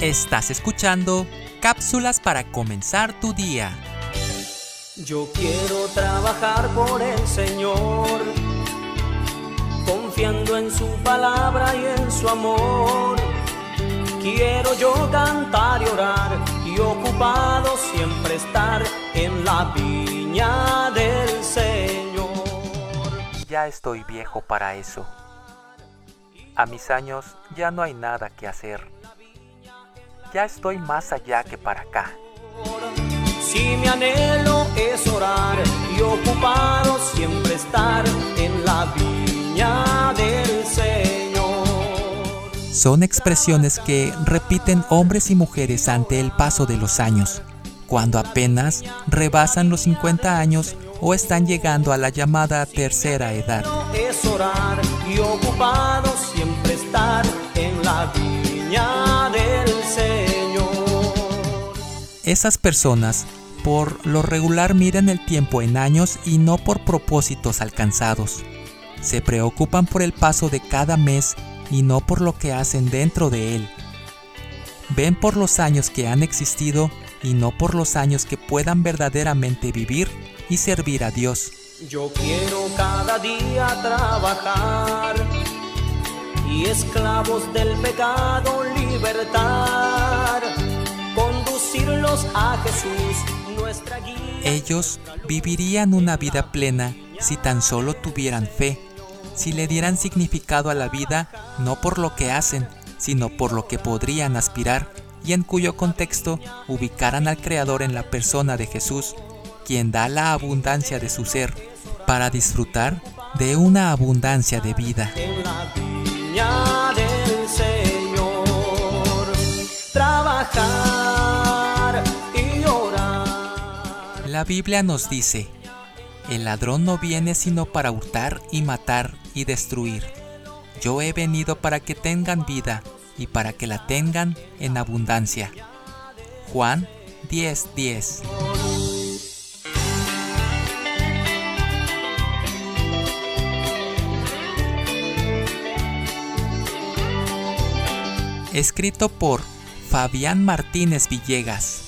Estás escuchando cápsulas para comenzar tu día. Yo quiero trabajar por el Señor, confiando en su palabra y en su amor. Quiero yo cantar y orar y ocupado siempre estar en la viña del Señor. Ya estoy viejo para eso. A mis años ya no hay nada que hacer ya estoy más allá que para acá. Si mi anhelo es orar y ocupado siempre estar en la viña. Son expresiones que repiten hombres y mujeres ante el paso de los años, cuando apenas rebasan los 50 años o están llegando a la llamada tercera edad. Es orar y ocupado siempre estar en la viña del esas personas por lo regular miran el tiempo en años y no por propósitos alcanzados. Se preocupan por el paso de cada mes y no por lo que hacen dentro de él. Ven por los años que han existido y no por los años que puedan verdaderamente vivir y servir a Dios. Yo quiero cada día trabajar y esclavos del pecado libertar a Jesús, nuestra guía. Ellos vivirían una vida plena si tan solo tuvieran fe, si le dieran significado a la vida no por lo que hacen, sino por lo que podrían aspirar y en cuyo contexto ubicaran al Creador en la persona de Jesús, quien da la abundancia de su ser, para disfrutar de una abundancia de vida. En la viña del Señor, trabajar La Biblia nos dice, el ladrón no viene sino para hurtar y matar y destruir. Yo he venido para que tengan vida y para que la tengan en abundancia. Juan 10:10 Escrito por Fabián Martínez Villegas.